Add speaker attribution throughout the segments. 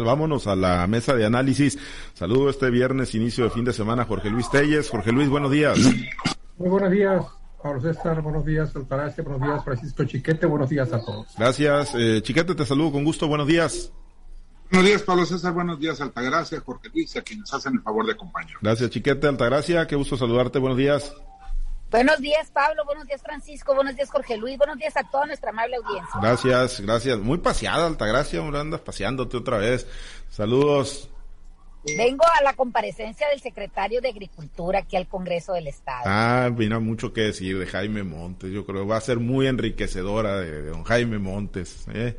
Speaker 1: Vámonos a la mesa de análisis. Saludo este viernes, inicio de fin de semana, Jorge Luis Telles. Jorge Luis, buenos días.
Speaker 2: Muy buenos días, Pablo César. Buenos días, Altagracia. Buenos días, Francisco Chiquete. Buenos días a todos.
Speaker 1: Gracias. Eh, Chiquete, te saludo con gusto. Buenos días.
Speaker 3: Buenos días, Pablo César. Buenos días, Altagracia, Jorge Luis, a quienes hacen el favor de acompañar.
Speaker 1: Gracias, Chiquete, Altagracia. Qué gusto saludarte. Buenos días.
Speaker 4: Buenos días, Pablo. Buenos días, Francisco. Buenos días, Jorge Luis. Buenos días a toda nuestra amable audiencia.
Speaker 1: Gracias, gracias. Muy paseada, Altagracia. Andas paseándote otra vez. Saludos.
Speaker 4: Vengo a la comparecencia del secretario de Agricultura aquí al Congreso del Estado.
Speaker 1: Ah, vino mucho que decir de Jaime Montes. Yo creo que va a ser muy enriquecedora de, de don Jaime Montes. ¿eh?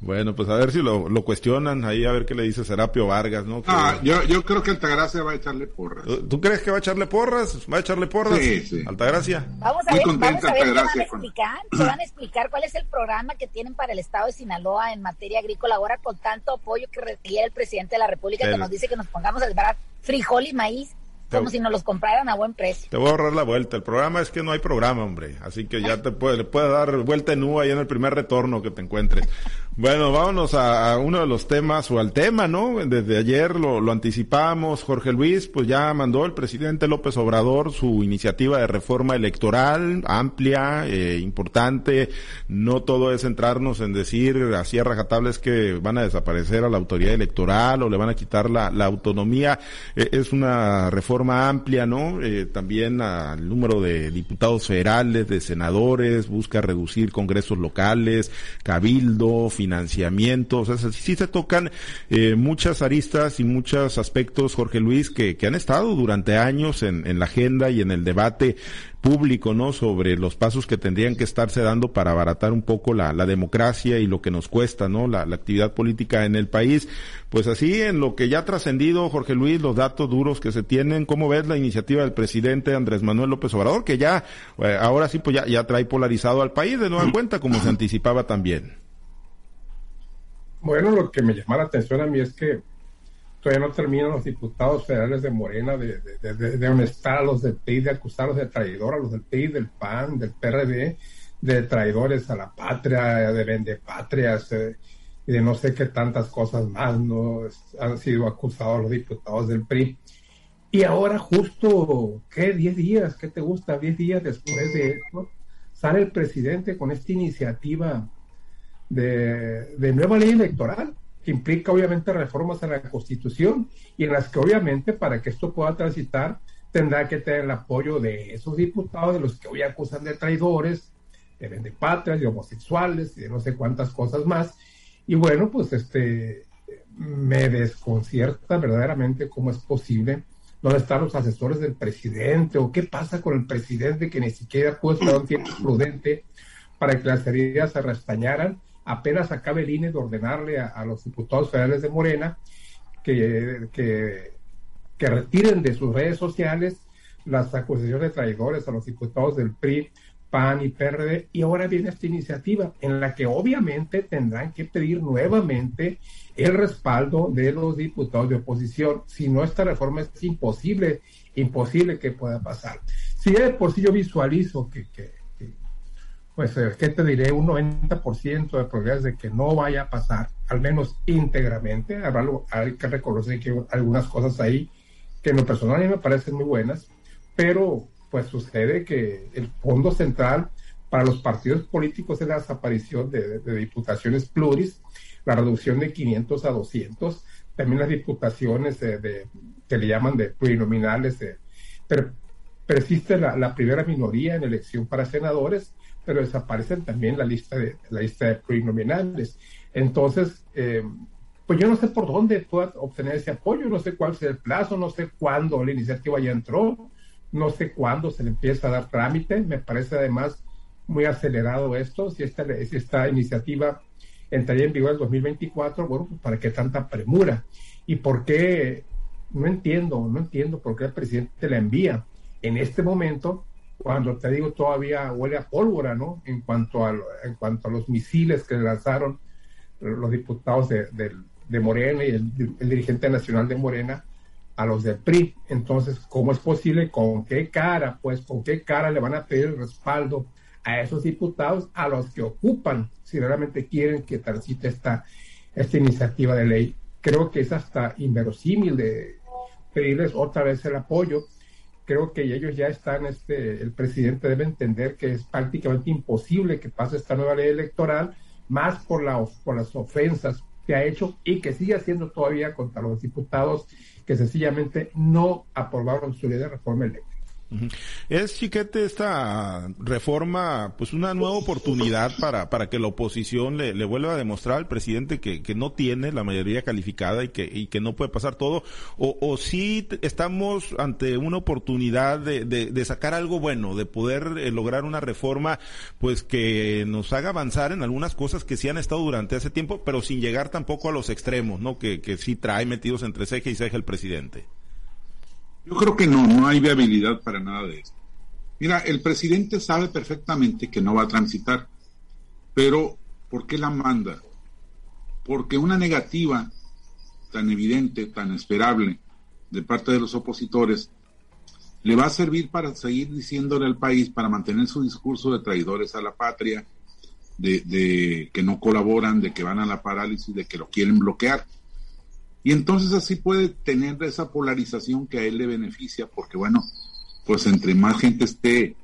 Speaker 1: Bueno, pues a ver si lo, lo, cuestionan ahí, a ver qué le dice Serapio Vargas, ¿no?
Speaker 3: Ah, yo, yo creo que Altagracia va a echarle porras.
Speaker 1: ¿Tú crees que va a echarle porras? ¿Va a echarle porras?
Speaker 3: Sí, sí.
Speaker 1: Altagracia.
Speaker 4: Vamos a ver, vamos a ver qué van a explicar, qué van a explicar cuál es el programa que tienen para el Estado de Sinaloa en materia agrícola ahora con tanto apoyo que requiere el presidente de la República que nos dice que nos pongamos a sembrar frijol y maíz como si nos los compraran a buen precio.
Speaker 1: Te voy a ahorrar la vuelta. El programa es que no hay programa, hombre. Así que ya te puede, le puede dar vuelta en U ahí en el primer retorno que te encuentres. Bueno, vámonos a, a, uno de los temas o al tema, ¿no? Desde ayer lo, lo anticipamos. Jorge Luis, pues ya mandó el presidente López Obrador su iniciativa de reforma electoral amplia, eh, importante. No todo es centrarnos en decir así a rajatables que van a desaparecer a la autoridad electoral o le van a quitar la, la autonomía. Eh, es una reforma amplia, ¿no? Eh, también al número de diputados federales, de senadores, busca reducir congresos locales, cabildo, financiamiento, o sea, sí se tocan eh, muchas aristas y muchos aspectos, Jorge Luis, que, que han estado durante años en, en la agenda y en el debate público, ¿no? Sobre los pasos que tendrían que estarse dando para abaratar un poco la, la democracia y lo que nos cuesta, ¿no? La, la, actividad política en el país. Pues así, en lo que ya ha trascendido, Jorge Luis, los datos duros que se tienen, ¿cómo ves la iniciativa del presidente Andrés Manuel López Obrador, que ya, eh, ahora sí, pues ya, ya trae polarizado al país de nueva cuenta, como se anticipaba también?
Speaker 2: Bueno, lo que me llama la atención a mí es que todavía no terminan los diputados federales de Morena de, de, de, de honestar a los del PRI, de acusarlos de traidor, a los del PRI, del PAN, del PRD, de traidores a la patria, de vendepatrias, eh, y de no sé qué tantas cosas más, ¿no? Han sido acusados los diputados del PRI. Y ahora justo, ¿qué? ¿10 días? ¿Qué te gusta? 10 días después de esto, sale el presidente con esta iniciativa de, nueva ley electoral que implica obviamente reformas a la Constitución y en las que obviamente para que esto pueda transitar tendrá que tener el apoyo de esos diputados, de los que hoy acusan de traidores, de vendepatrias, de homosexuales de no sé cuántas cosas más. Y bueno, pues este me desconcierta verdaderamente cómo es posible dónde están los asesores del presidente o qué pasa con el presidente que ni siquiera pudo esperar un tiempo prudente para que las heridas se restañaran apenas acabe el INE de ordenarle a, los diputados federales de Morena que, que, retiren de sus redes sociales las acusaciones de traidores a los diputados del PRI, PAN y PRD. Y ahora viene esta iniciativa en la que obviamente tendrán que pedir nuevamente el respaldo de los diputados de oposición. Si no, esta reforma es imposible, imposible que pueda pasar. Si de por sí yo visualizo que, que pues, ¿qué te diré? Un 90% de probabilidades de que no vaya a pasar, al menos íntegramente. Habrá, hay que reconocer que algunas cosas ahí que en lo personal me parecen muy buenas, pero pues sucede que el fondo central para los partidos políticos es la desaparición de, de, diputaciones pluris, la reducción de 500 a 200, también las diputaciones de, de que le llaman de plurinominales, pero persiste la, la primera minoría en elección para senadores, pero desaparecen también la lista de la lista de plurinominales. Entonces, eh, pues yo no sé por dónde pueda obtener ese apoyo, no sé cuál sea el plazo, no sé cuándo la iniciativa ya entró, no sé cuándo se le empieza a dar trámite, me parece además muy acelerado esto, si esta, si esta iniciativa entraría en vigor en 2024, bueno, pues para qué tanta premura y por qué, no entiendo, no entiendo por qué el presidente la envía en este momento cuando te digo todavía huele a pólvora, ¿no? En cuanto a, en cuanto a los misiles que lanzaron los diputados de, de, de Morena y el, dirigente nacional de Morena a los del PRI. Entonces, ¿cómo es posible? ¿Con qué cara? Pues, ¿con qué cara le van a pedir el respaldo a esos diputados a los que ocupan, si realmente quieren que transite esta, esta iniciativa de ley creo que es hasta inverosímil de pedirles otra vez el apoyo. Creo que ellos ya están, este, el presidente debe entender que es prácticamente imposible que pase esta nueva ley electoral, más por, la, por las ofensas que ha hecho y que sigue haciendo todavía contra los diputados que sencillamente no aprobaron su ley de reforma electoral.
Speaker 1: Es, Chiquete, esta reforma, pues una nueva oportunidad para, para que la oposición le, le vuelva a demostrar al presidente que, que, no tiene la mayoría calificada y que, y que no puede pasar todo, o, o si estamos ante una oportunidad de, de, de sacar algo bueno, de poder eh, lograr una reforma, pues que nos haga avanzar en algunas cosas que sí han estado durante ese tiempo, pero sin llegar tampoco a los extremos, ¿no? Que, que sí trae metidos entre ceja y ceja el presidente.
Speaker 3: Yo creo que no, no hay viabilidad para nada de esto. Mira, el presidente sabe perfectamente que no va a transitar, pero ¿por qué la manda? Porque una negativa tan evidente, tan esperable de parte de los opositores, le va a servir para seguir diciéndole al país, para mantener su discurso de traidores a la patria, de, de que no colaboran, de que van a la parálisis, de que lo quieren bloquear. Y entonces así puede tener esa polarización que a él le beneficia, porque bueno, pues entre más gente esté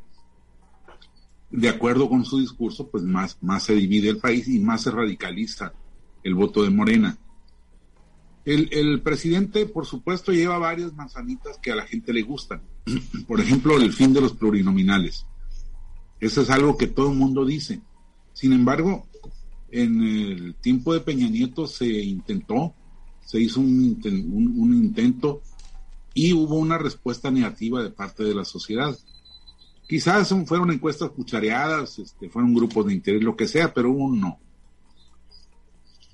Speaker 3: de acuerdo con su discurso, pues más, más se divide el país y más se radicaliza el voto de Morena. El, el presidente, por supuesto, lleva varias manzanitas que a la gente le gustan. por ejemplo, el fin de los plurinominales. Eso es algo que todo el mundo dice. Sin embargo, en el tiempo de Peña Nieto se intentó, se hizo un, un, intento y hubo una respuesta negativa de parte de la sociedad. Quizás fueron encuestas cuchareadas, este, fueron grupos de interés, lo que sea, pero un no.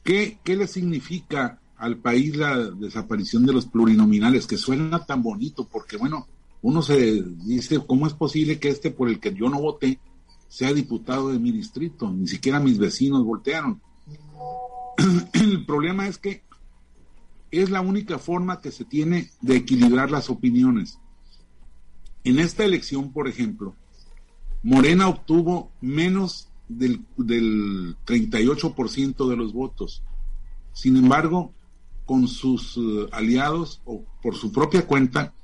Speaker 3: ¿Qué, ¿Qué le significa al país la desaparición de los plurinominales? Que suena tan bonito, porque bueno, uno se dice, ¿cómo es posible que este por el que yo no voté sea diputado de mi distrito? Ni siquiera mis vecinos voltearon. El problema es que es la única forma que se tiene de equilibrar las opiniones. En esta elección, por ejemplo, Morena obtuvo menos del, del 38% de los votos. Sin embargo, con sus uh, aliados o por su propia cuenta,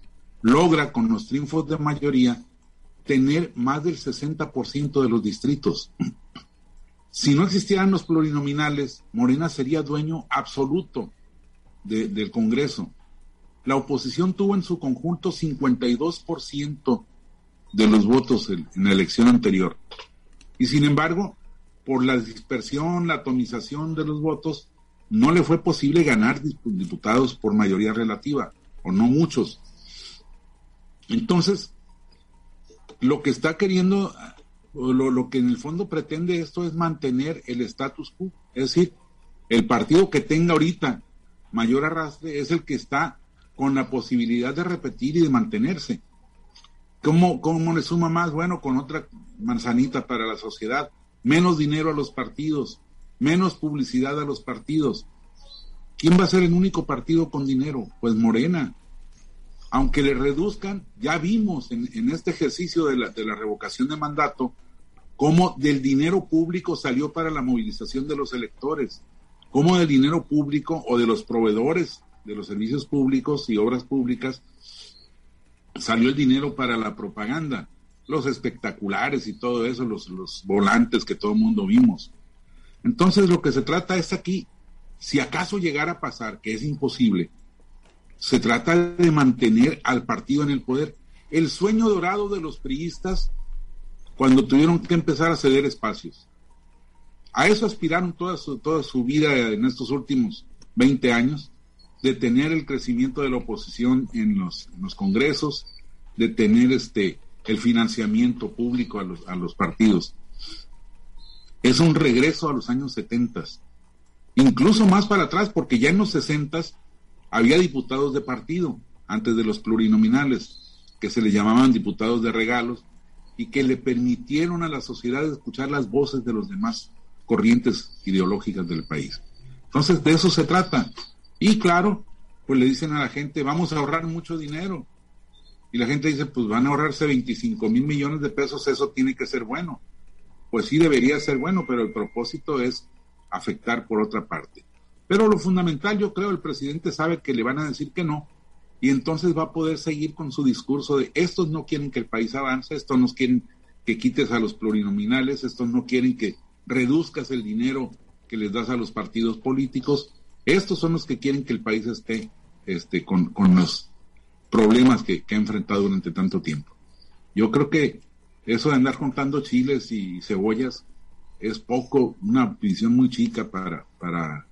Speaker 3: logra con los triunfos de mayoría tener más del 60% de los distritos. Si no existieran los plurinominales, Morena sería dueño absoluto del Congreso. La oposición tuvo en su conjunto 52% de los votos en, la elección anterior. Y sin embargo, por la dispersión, la atomización de los votos, no le fue posible ganar diputados por mayoría relativa, o no muchos. Entonces, lo que está queriendo, lo, lo que en el fondo pretende esto es mantener el status quo, es decir, el partido que tenga ahorita mayor arrastre es el que está con la posibilidad de repetir y de mantenerse. ¿Cómo, ¿Cómo le suma más? Bueno, con otra manzanita para la sociedad, menos dinero a los partidos, menos publicidad a los partidos. ¿Quién va a ser el único partido con dinero? Pues Morena. Aunque le reduzcan, ya vimos en, en este ejercicio de la, de la revocación de mandato cómo del dinero público salió para la movilización de los electores cómo del dinero público o de los proveedores de los servicios públicos y obras públicas salió el dinero para la propaganda, los espectaculares y todo eso, los, los volantes que todo el mundo vimos. Entonces lo que se trata es aquí, si acaso llegara a pasar, que es imposible, se trata de mantener al partido en el poder. El sueño dorado de los priistas cuando tuvieron que empezar a ceder espacios. A eso aspiraron toda su, toda su vida en estos últimos 20 años, de tener el crecimiento de la oposición en los, los congresos, de tener este, el financiamiento público a los, a los partidos. Es un regreso a los años 70, incluso más para atrás, porque ya en los 60 había diputados de partido, antes de los plurinominales, que se le llamaban diputados de regalos, y que le permitieron a la sociedad escuchar las voces de los demás corrientes ideológicas del país. Entonces, de eso se trata. Y claro, pues le dicen a la gente, vamos a ahorrar mucho dinero. Y la gente dice, pues van a ahorrarse 25 mil millones de pesos, eso tiene que ser bueno. Pues sí debería ser bueno, pero el propósito es afectar por otra parte. Pero lo fundamental, yo creo, el presidente sabe que le van a decir que no, y entonces va a poder seguir con su discurso de estos no quieren que el país avance, estos no quieren que quites a los plurinominales, estos no quieren que reduzcas el dinero que les das a los partidos políticos, estos son los que quieren que el país esté este, con, los problemas que, ha enfrentado durante tanto tiempo. Yo creo que eso de andar contando chiles y cebollas es poco, una visión muy chica para, para,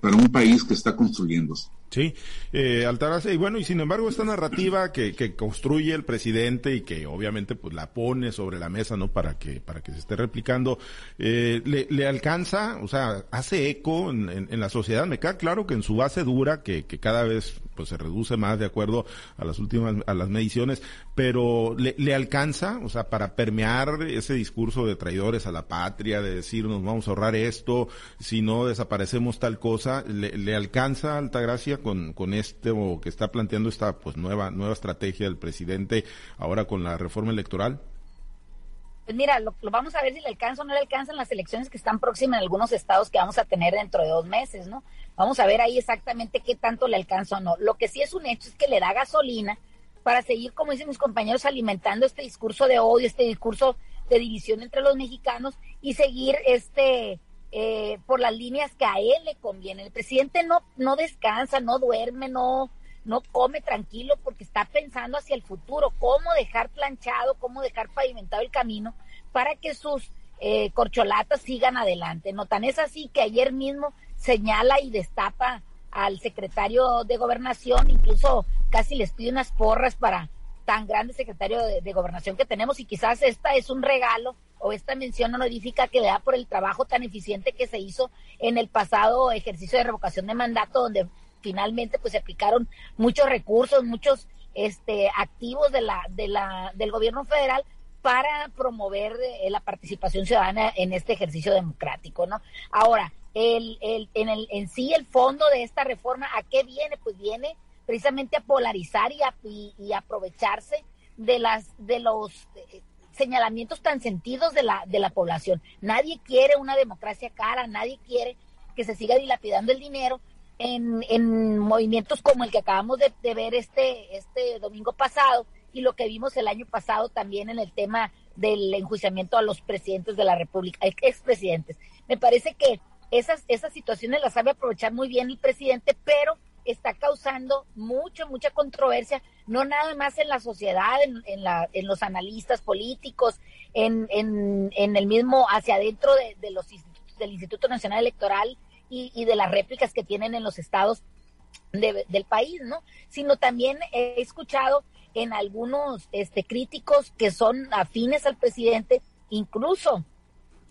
Speaker 3: para un país que está construyéndose.
Speaker 1: Sí, eh, Altaraz, y bueno, y sin embargo esta narrativa que, construye el presidente y que obviamente pues la pone sobre la mesa, ¿no? Para que, para que se esté replicando, eh, le, alcanza, o sea, hace eco en, en, la sociedad. Me queda claro que en su base dura, que, que cada vez pues se reduce más de acuerdo a las últimas, a las mediciones, pero le, le alcanza, o sea, para permear ese discurso de traidores a la patria, de decir nos vamos a ahorrar esto, si no desaparecemos tal cosa, le, le alcanza Altagracia con, con esto que está planteando esta pues nueva, nueva estrategia del presidente ahora con la reforma electoral?
Speaker 4: Pues mira, lo, vamos a ver si le alcanza o no le alcanzan las elecciones que están próximas en algunos estados que vamos a tener dentro de dos meses, ¿no? Vamos a ver ahí exactamente qué tanto le alcanza o no. Lo que sí es un hecho es que le da gasolina para seguir, como dicen mis compañeros, alimentando este discurso de odio, este discurso de división entre los mexicanos y seguir este eh, por las líneas que a él le conviene. El presidente no, no descansa, no duerme, no, no come tranquilo porque está pensando hacia el futuro, cómo dejar planchado, cómo dejar pavimentado el camino para que sus eh, corcholatas sigan adelante. No tan es así que ayer mismo señala y destapa al secretario de gobernación, incluso casi les pide unas porras para tan grande secretario de gobernación que tenemos y quizás esta es un regalo o esta mención honorífica que le da por el trabajo tan eficiente que se hizo en el pasado ejercicio de revocación de mandato, donde finalmente pues se aplicaron muchos recursos, muchos este activos de la, de la, del gobierno federal para promover eh, la participación ciudadana en este ejercicio democrático, ¿no? Ahora, el, el, en, el, en sí el fondo de esta reforma, ¿a qué viene? Pues viene precisamente a polarizar y, a, y, aprovecharse de las de los eh, señalamientos tan sentidos de la, de la población. Nadie quiere una democracia cara, nadie quiere que se siga dilapidando el dinero en, en movimientos como el que acabamos de, ver este, este domingo pasado y lo que vimos el año pasado también en el tema del enjuiciamiento a los presidentes de la República, expresidentes. Me parece que esas, esas situaciones las sabe aprovechar muy bien el presidente, pero está causando mucha, mucha controversia, no nada más en la sociedad, en, en, la, en los analistas políticos, en, en, en el mismo, hacia adentro de, de los del Instituto Nacional Electoral y, y, de las réplicas que tienen en los estados del país, ¿no? Sino también he escuchado en algunos este, críticos que son afines al presidente, incluso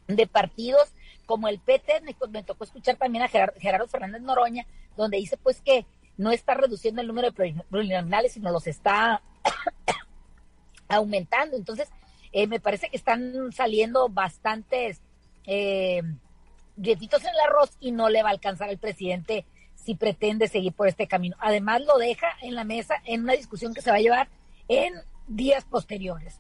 Speaker 4: de partidos como el PT, me, me tocó escuchar también a Gerardo Fernández Noroña, donde dice pues que no está reduciendo el número de plurinominales, sino los está aumentando. Entonces, eh, me parece que están saliendo bastantes eh, en el arroz y no le va a alcanzar al presidente si pretende seguir por este camino. Además, lo deja en la mesa en una discusión que se va a llevar en días posteriores.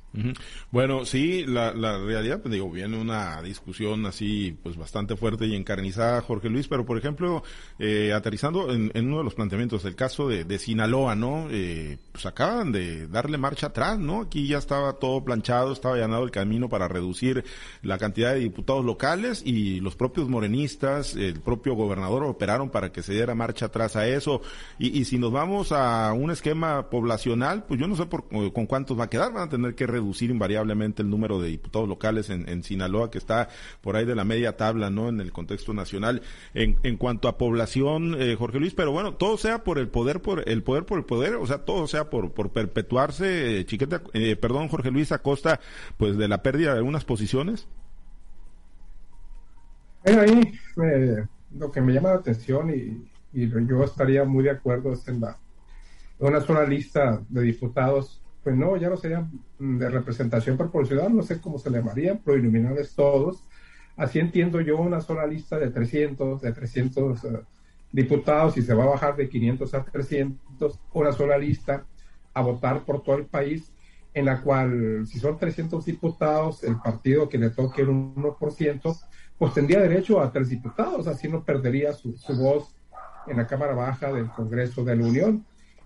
Speaker 1: Bueno, sí, la, realidad, pues digo, viene una discusión así, pues bastante fuerte y encarnizada, Jorge Luis, pero por ejemplo, eh, aterrizando en, uno de los planteamientos, el caso de, Sinaloa, ¿no? Eh, pues acaban de darle marcha atrás, ¿no? Aquí ya estaba todo planchado, estaba allanado el camino para reducir la cantidad de diputados locales y los propios morenistas, el propio gobernador operaron para que se diera marcha atrás a eso. Y, y si nos vamos a un esquema poblacional, pues yo no sé por, con cuántos va a quedar, van a tener que reducir invariablemente el número de diputados locales en, Sinaloa, que está por ahí de la media tabla, ¿no? En el contexto nacional. En, cuanto a población, eh, Jorge Luis, pero bueno, todo sea por el poder, por el poder por el poder, o sea, todo sea por, por perpetuarse, eh, chiqueta, eh, perdón, Jorge Luis, a costa, pues, de la pérdida de algunas posiciones.
Speaker 2: Bueno, ahí lo que me llama la atención y, y yo estaría muy de acuerdo es en la una sola lista de diputados pues no, ya no serían de representación proporcional, no sé cómo se llamarían, proinominales todos. Así entiendo yo una sola lista de 300, de 300 eh, diputados y se va a bajar de 500 a 300, una sola lista a votar por todo el país, en la cual si son 300 diputados, el partido que le toque el 1%, pues tendría derecho a tres diputados, así no perdería su, su voz en la Cámara Baja del Congreso de la Unión.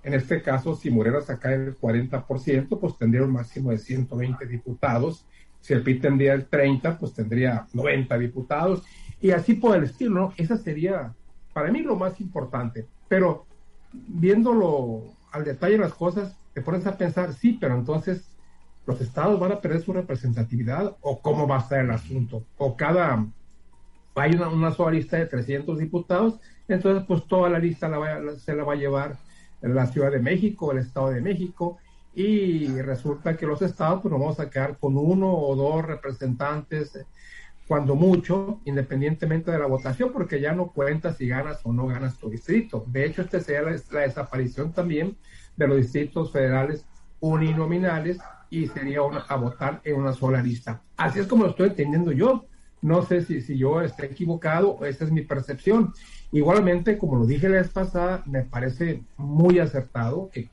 Speaker 2: En este caso, si Morena saca el 40%, pues tendría un máximo de 120 diputados. Si el PIB tendría el 30, pues tendría 90 diputados. Y así por el estilo, ¿no? Esa sería, para mí, lo más importante. Pero viéndolo al detalle las cosas, te pones a pensar, sí, pero entonces los estados van a perder su representatividad o cómo va a estar el asunto. O cada, hay una, una sola lista de 300 diputados, entonces pues toda la lista se la va a llevar la Ciudad de México, el Estado de México, y resulta que los estados pues nos vamos a quedar con uno o dos representantes, cuando mucho, independientemente de la votación, porque ya no cuenta si ganas o no ganas tu distrito. De hecho, este sería la, desaparición también de los distritos federales uninominales y sería a votar en una sola lista. Así es como lo estoy entendiendo yo. No sé si, si yo estoy equivocado, esa es mi percepción. Igualmente, como lo dije la vez pasada, me parece muy acertado que,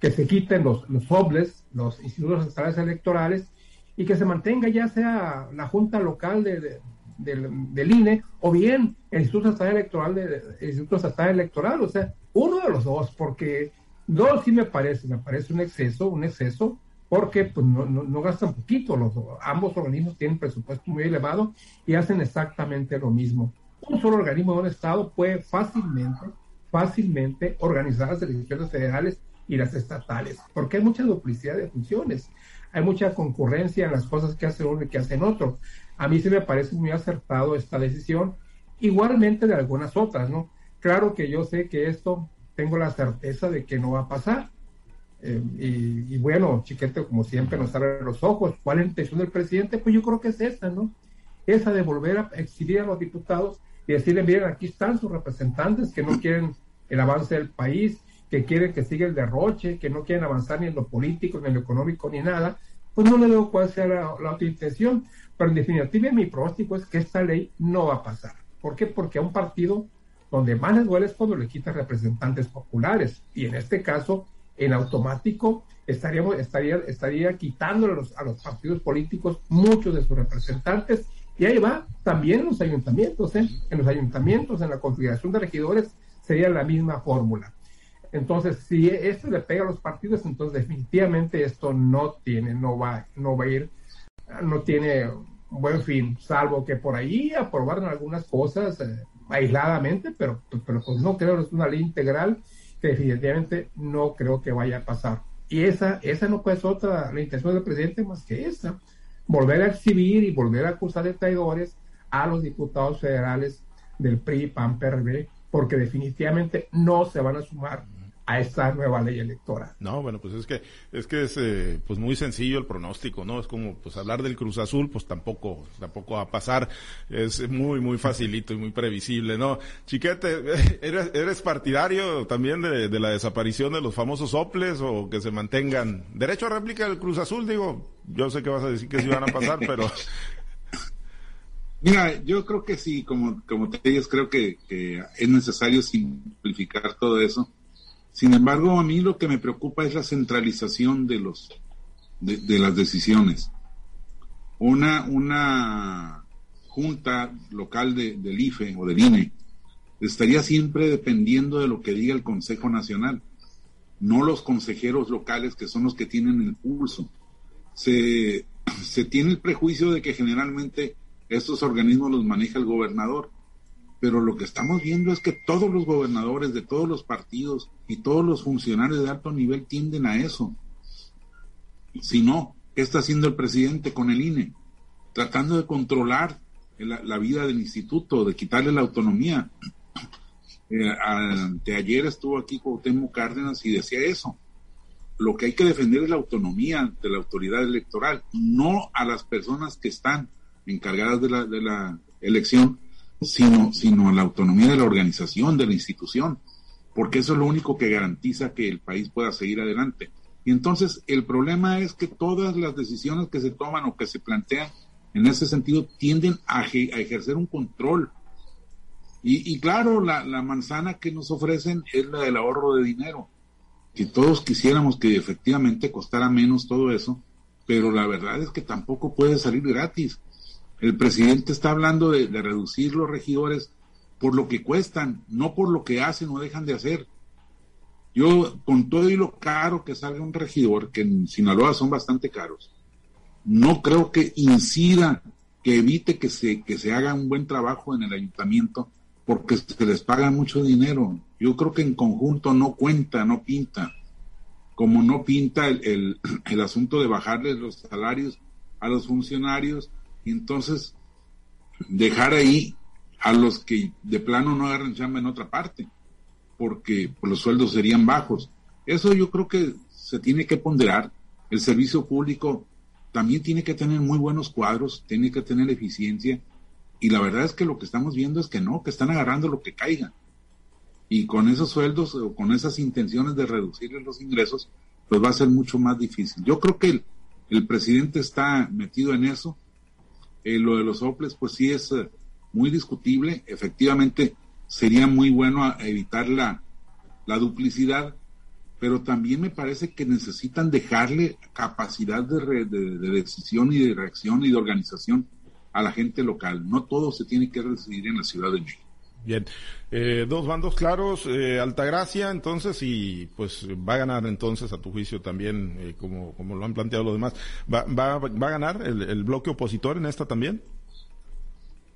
Speaker 2: que, se quiten los, los los institutos estatales electorales, y que se mantenga ya sea la Junta Local de, del, INE o bien el Instituto Estatal Electoral, de, el Instituto Estatal Electoral, o sea, uno de los dos, porque dos sí me parece, me parece un exceso, un exceso, porque pues, no, no, no, gastan poquito, los, ambos organismos tienen presupuesto muy elevado y hacen exactamente lo mismo un solo organismo de un Estado puede fácilmente, fácilmente organizar las elecciones federales y las estatales, porque hay mucha duplicidad de funciones, hay mucha concurrencia en las cosas que hace uno y que hacen otro. A mí se me parece muy acertado esta decisión, igualmente de algunas otras, ¿no? Claro que yo sé que esto tengo la certeza de que no va a pasar. Eh, y, bueno, Chiquete, como siempre, nos abre los ojos. ¿Cuál es la intención del presidente? Pues yo creo que es esa, ¿no? Esa de volver a exhibir a los diputados y decirle, miren, aquí están sus representantes que no quieren el avance del país, que quieren que siga el derroche, que no quieren avanzar ni en lo político, ni en lo económico, ni nada, pues no le digo cuál sea la, otra intención, pero en definitiva mi pronóstico es que esta ley no va a pasar. ¿Por qué? Porque a un partido donde más les duele es cuando le quita representantes populares, y en este caso, en automático, estaríamos, estaría, estaría quitándole a los, a los partidos políticos muchos de sus representantes y ahí va, también en los ayuntamientos, ¿eh? en los ayuntamientos, en la configuración de regidores, sería la misma fórmula. Entonces, si esto le pega a los partidos, entonces definitivamente esto no tiene, no va, no va a ir, no tiene buen fin, salvo que por ahí aprobaron algunas cosas eh, aisladamente, pero, pero pues no creo que es una ley integral que definitivamente no creo que vaya a pasar. Y esa, esa no ser otra, la intención del presidente más que esa volver a exhibir y volver a acusar de traidores a los diputados federales del PRI, PAN, PRD, porque definitivamente no se van a sumar a esta nueva ley electoral.
Speaker 1: No, bueno, pues es que es que es eh, pues muy sencillo el pronóstico, ¿no? Es como pues hablar del Cruz Azul, pues tampoco tampoco va a pasar, es muy muy facilito y muy previsible, ¿no? Chiquete, ¿eres, eres partidario también de, de la desaparición de los famosos soples o que se mantengan derecho a réplica del Cruz Azul, digo, yo sé que vas a decir que sí van a pasar, pero
Speaker 3: Mira, yo creo que sí, como, como te dices, creo que, que es necesario simplificar todo eso sin embargo, a mí lo que me preocupa es la centralización de los de, las decisiones. Una, una junta local de, del IFE o del INE estaría siempre dependiendo de lo que diga el Consejo Nacional, no los consejeros locales que son los que tienen el pulso. Se, se tiene el prejuicio de que generalmente estos organismos los maneja el gobernador pero lo que estamos viendo es que todos los gobernadores de todos los partidos y todos los funcionarios de alto nivel tienden a eso. Si no, ¿qué está haciendo el presidente con el INE? Tratando de controlar la, vida del instituto, de quitarle la autonomía. Eh, ayer estuvo aquí Cuauhtémoc Cárdenas y decía eso. Lo que hay que defender es la autonomía de la autoridad electoral, no a las personas que están encargadas de la, de la elección, sino, sino a la autonomía de la organización, de la institución, porque eso es lo único que garantiza que el país pueda seguir adelante. Y entonces el problema es que todas las decisiones que se toman o que se plantean en ese sentido tienden a, ejercer un control. Y, claro, la, la, manzana que nos ofrecen es la del ahorro de dinero, que todos quisiéramos que efectivamente costara menos todo eso, pero la verdad es que tampoco puede salir gratis. El presidente está hablando de, reducir los regidores por lo que cuestan, no por lo que hacen o dejan de hacer. Yo, con todo y lo caro que salga un regidor, que en Sinaloa son bastante caros, no creo que incida, que evite que se, que se haga un buen trabajo en el ayuntamiento, porque se les paga mucho dinero. Yo creo que en conjunto no cuenta, no pinta. Como no pinta el, el, asunto de bajarles los salarios a los funcionarios, y entonces dejar ahí a los que de plano no agarran chamba en otra parte porque los sueldos serían bajos. Eso yo creo que se tiene que ponderar. El servicio público también tiene que tener muy buenos cuadros, tiene que tener eficiencia. Y la verdad es que lo que estamos viendo es que no, que están agarrando lo que caiga. Y con esos sueldos o con esas intenciones de reducirles los ingresos, pues va a ser mucho más difícil. Yo creo que el, presidente está metido en eso. Eh, lo de los OPLES, pues sí es eh, muy discutible. Efectivamente, sería muy bueno evitar la, duplicidad, pero también me parece que necesitan dejarle capacidad de, de, decisión y de reacción y de organización a la gente local. No todo se tiene que decidir en la Ciudad de México.
Speaker 1: Bien, eh, dos bandos claros, eh, Altagracia, entonces, y pues va a ganar entonces, a tu juicio también, eh, como, como lo han planteado los demás, ¿va, va, va a ganar el, el bloque opositor en esta también?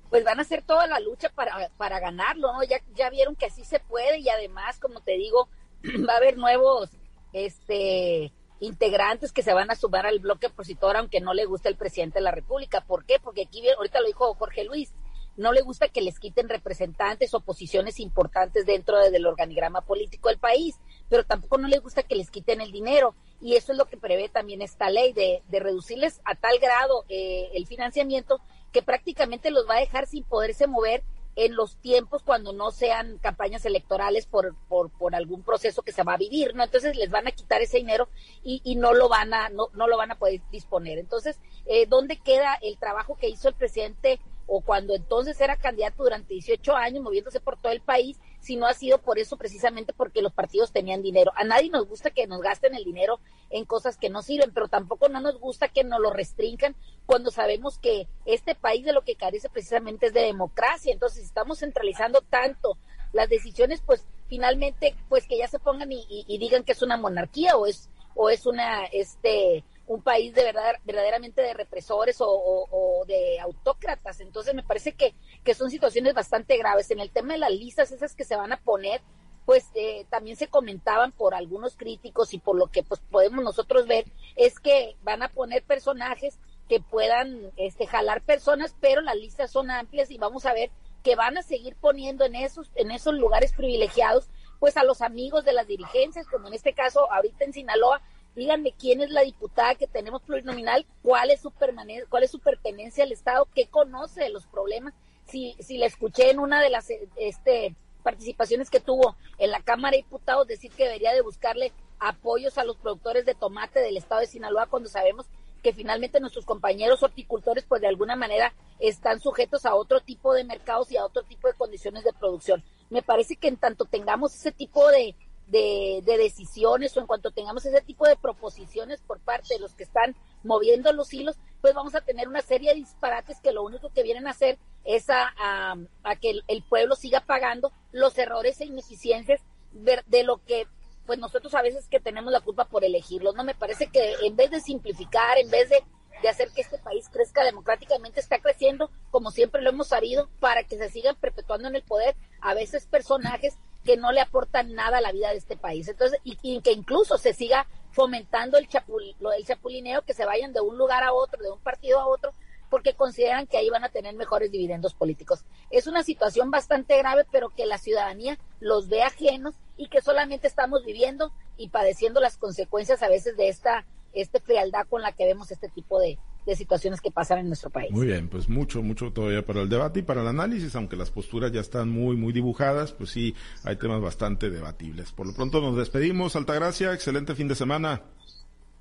Speaker 4: pues van a hacer toda la lucha para, para ganarlo, ¿no? Ya, ya vieron que así se puede y además, como te digo, va a haber nuevos este integrantes que se van a sumar al bloque opositor aunque no le guste el presidente de la República. ¿Por qué? Porque aquí, ahorita lo dijo Jorge Luis, no le gusta que les quiten representantes o posiciones importantes dentro del organigrama político del país, pero tampoco no les gusta que les quiten el dinero. Y eso es lo que prevé también esta ley, de, de reducirles a tal grado eh, el financiamiento que prácticamente los va a dejar sin poderse mover en los tiempos cuando no sean campañas electorales por, por, por, algún proceso que se va a vivir, ¿no? Entonces les van a quitar ese dinero y, y no lo van a, no, no lo van a poder disponer. Entonces, eh, ¿dónde queda el trabajo que hizo el presidente o cuando entonces era candidato durante 18 años moviéndose por todo el país, si no ha sido por eso precisamente porque los partidos tenían dinero. A nadie nos gusta que nos gasten el dinero en cosas que no sirven, pero tampoco no nos gusta que nos lo restringan cuando sabemos que este país de lo que carece precisamente es de democracia. Entonces, estamos centralizando tanto las decisiones, pues finalmente, pues que ya se pongan y, y digan que es una monarquía o es o es una este un país de verdad, verdaderamente de represores o, de autócratas. Entonces me parece que, que son situaciones bastante graves. En el tema de las listas, esas que se van a poner, pues eh, también se comentaban por algunos críticos y por lo que pues podemos nosotros ver, es que van a poner personajes que puedan este, jalar personas, pero las listas son amplias y vamos a ver que van a seguir poniendo en esos, en esos lugares privilegiados pues a los amigos de las dirigencias, como en este caso ahorita en Sinaloa, díganme quién es la diputada que tenemos plurinominal, cuál es su cuál es su pertenencia al Estado, qué conoce de los problemas. Si, si la escuché en una de las este, participaciones que tuvo en la Cámara de Diputados decir que debería de buscarle apoyos a los productores de tomate del Estado de Sinaloa cuando sabemos que finalmente nuestros compañeros horticultores pues de alguna manera están sujetos a otro tipo de mercados y a otro tipo de condiciones de producción. Me parece que en tanto tengamos ese tipo de, de, decisiones o en cuanto tengamos ese tipo de proposiciones por parte de los que están moviendo los hilos, pues vamos a tener una serie de disparates que lo único que vienen a hacer es a, a, que el, pueblo siga pagando los errores e ineficiencias de, lo que pues nosotros a veces que tenemos la culpa por elegirlos, ¿no? Me parece que en vez de simplificar, en vez de, de hacer que este país crezca democráticamente, está creciendo como siempre lo hemos sabido para que se sigan perpetuando en el poder a veces personajes que no le aportan nada a la vida de este país. Entonces, y, que incluso se siga fomentando el chapul, lo del chapulineo, que se vayan de un lugar a otro, de un partido a otro, porque consideran que ahí van a tener mejores dividendos políticos. Es una situación bastante grave, pero que la ciudadanía los ve ajenos y que solamente estamos viviendo y padeciendo las consecuencias a veces de esta este frialdad con la que vemos este tipo de, de situaciones que pasan en nuestro país.
Speaker 1: Muy bien, pues mucho, mucho todavía para el debate y para el análisis, aunque las posturas ya están muy, muy dibujadas, pues sí, hay temas bastante debatibles. Por lo pronto nos despedimos, Altagracia, excelente fin de semana.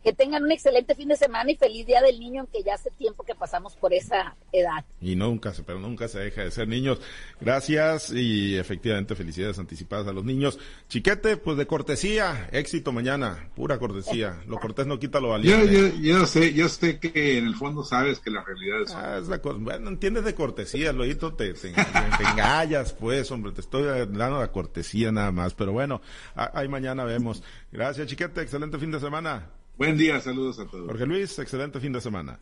Speaker 4: Que tengan un excelente fin de semana y feliz día del niño, aunque ya hace tiempo que pasamos por esa edad.
Speaker 1: Y nunca se, pero nunca se deja de ser niños. Gracias y efectivamente felicidades anticipadas a los niños. Chiquete, pues de cortesía, éxito mañana, pura cortesía. Lo cortés no quita lo valiente.
Speaker 3: Yo, sé, yo sé que en el fondo sabes que la realidad es...
Speaker 1: Ah, es la bueno, entiendes de cortesía, luego te, te, te, engallas, pues, hombre, te estoy dando la cortesía nada más, pero bueno, ahí mañana vemos. Gracias, Chiquete, excelente fin de semana.
Speaker 3: Buen día, saludos a todos.
Speaker 1: Jorge Luis, excelente fin de semana.